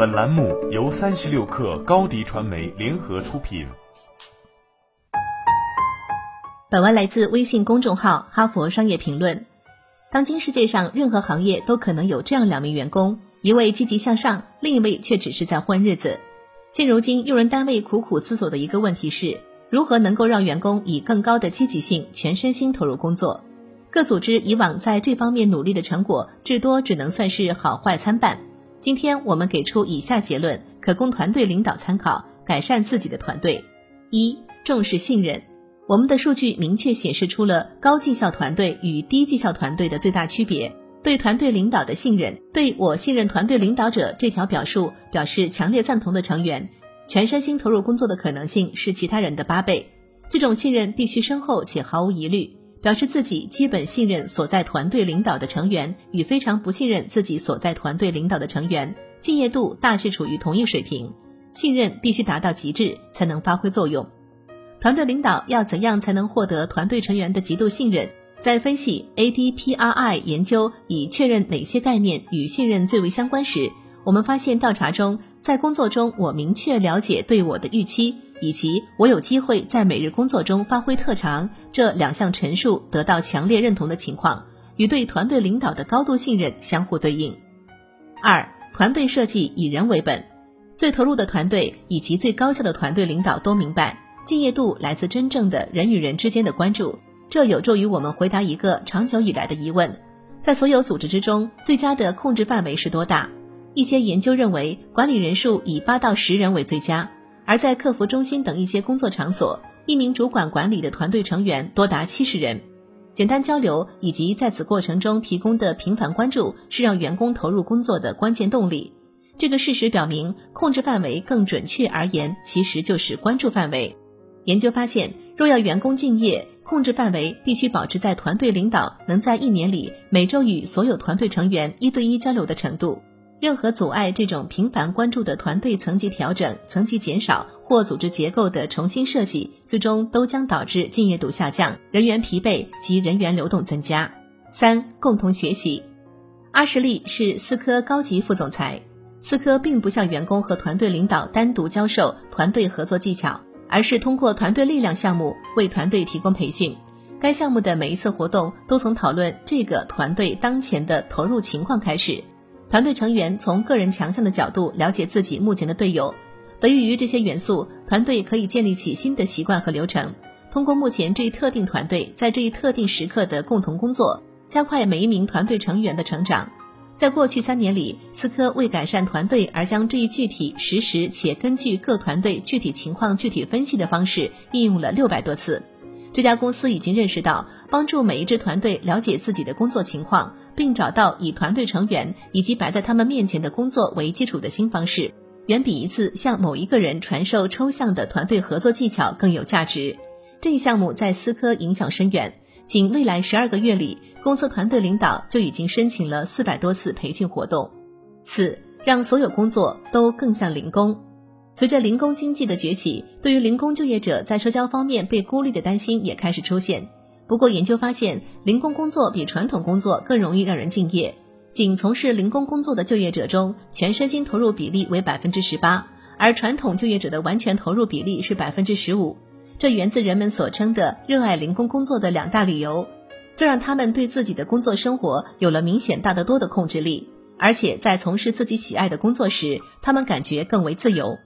本栏目由三十六氪高低传媒联合出品。本文来自微信公众号《哈佛商业评论》。当今世界上任何行业都可能有这样两名员工，一位积极向上，另一位却只是在混日子。现如今，用人单位苦苦思索的一个问题是，如何能够让员工以更高的积极性、全身心投入工作？各组织以往在这方面努力的成果，至多只能算是好坏参半。今天我们给出以下结论，可供团队领导参考，改善自己的团队。一、重视信任。我们的数据明确显示出了高绩效团队与低绩效团队的最大区别。对团队领导的信任，对我信任团队领导者这条表述表示强烈赞同的成员，全身心投入工作的可能性是其他人的八倍。这种信任必须深厚且毫无疑虑。表示自己基本信任所在团队领导的成员，与非常不信任自己所在团队领导的成员，敬业度大致处于同一水平。信任必须达到极致，才能发挥作用。团队领导要怎样才能获得团队成员的极度信任？在分析 ADPRI 研究以确认哪些概念与信任最为相关时，我们发现调查中，在工作中我明确了解对我的预期。以及我有机会在每日工作中发挥特长这两项陈述得到强烈认同的情况，与对团队领导的高度信任相互对应。二、团队设计以人为本，最投入的团队以及最高效的团队领导都明白，敬业度来自真正的人与人之间的关注。这有助于我们回答一个长久以来的疑问：在所有组织之中，最佳的控制范围是多大？一些研究认为，管理人数以八到十人为最佳。而在客服中心等一些工作场所，一名主管管理的团队成员多达七十人。简单交流以及在此过程中提供的频繁关注，是让员工投入工作的关键动力。这个事实表明，控制范围更准确而言，其实就是关注范围。研究发现，若要员工敬业，控制范围必须保持在团队领导能在一年里每周与所有团队成员一对一交流的程度。任何阻碍这种频繁关注的团队层级调整、层级减少或组织结构的重新设计，最终都将导致敬业度下降、人员疲惫及人员流动增加。三、共同学习。阿什利是思科高级副总裁。思科并不向员工和团队领导单独教授团队合作技巧，而是通过团队力量项目为团队提供培训。该项目的每一次活动都从讨论这个团队当前的投入情况开始。团队成员从个人强项的角度了解自己目前的队友，得益于这些元素，团队可以建立起新的习惯和流程。通过目前这一特定团队在这一特定时刻的共同工作，加快每一名团队成员的成长。在过去三年里，思科为改善团队而将这一具体、实时且根据各团队具体情况具体分析的方式应用了六百多次。这家公司已经认识到，帮助每一支团队了解自己的工作情况，并找到以团队成员以及摆在他们面前的工作为基础的新方式，远比一次向某一个人传授抽象的团队合作技巧更有价值。这一项目在思科影响深远，仅未来十二个月里，公司团队领导就已经申请了四百多次培训活动。四，让所有工作都更像零工。随着零工经济的崛起，对于零工就业者在社交方面被孤立的担心也开始出现。不过，研究发现，零工工作比传统工作更容易让人敬业。仅从事零工工作的就业者中，全身心投入比例为百分之十八，而传统就业者的完全投入比例是百分之十五。这源自人们所称的热爱零工工作的两大理由，这让他们对自己的工作生活有了明显大得多的控制力，而且在从事自己喜爱的工作时，他们感觉更为自由。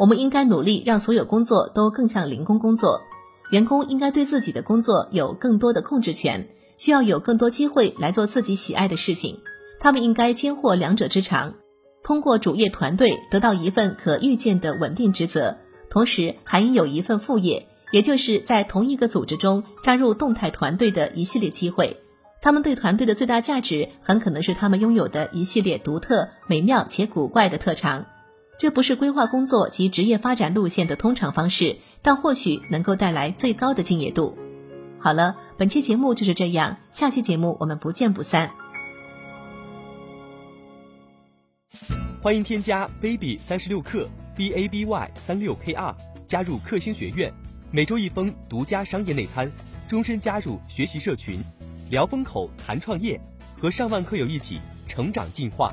我们应该努力让所有工作都更像零工工作，员工应该对自己的工作有更多的控制权，需要有更多机会来做自己喜爱的事情。他们应该兼获两者之长，通过主业团队得到一份可预见的稳定职责，同时还应有一份副业，也就是在同一个组织中加入动态团队的一系列机会。他们对团队的最大价值，很可能是他们拥有的一系列独特、美妙且古怪的特长。这不是规划工作及职业发展路线的通常方式，但或许能够带来最高的敬业度。好了，本期节目就是这样，下期节目我们不见不散。欢迎添加 baby 三十六克 b a b y 三六 k r 加入克星学院，每周一封独家商业内参，终身加入学习社群，聊风口谈创业，和上万课友一起成长进化。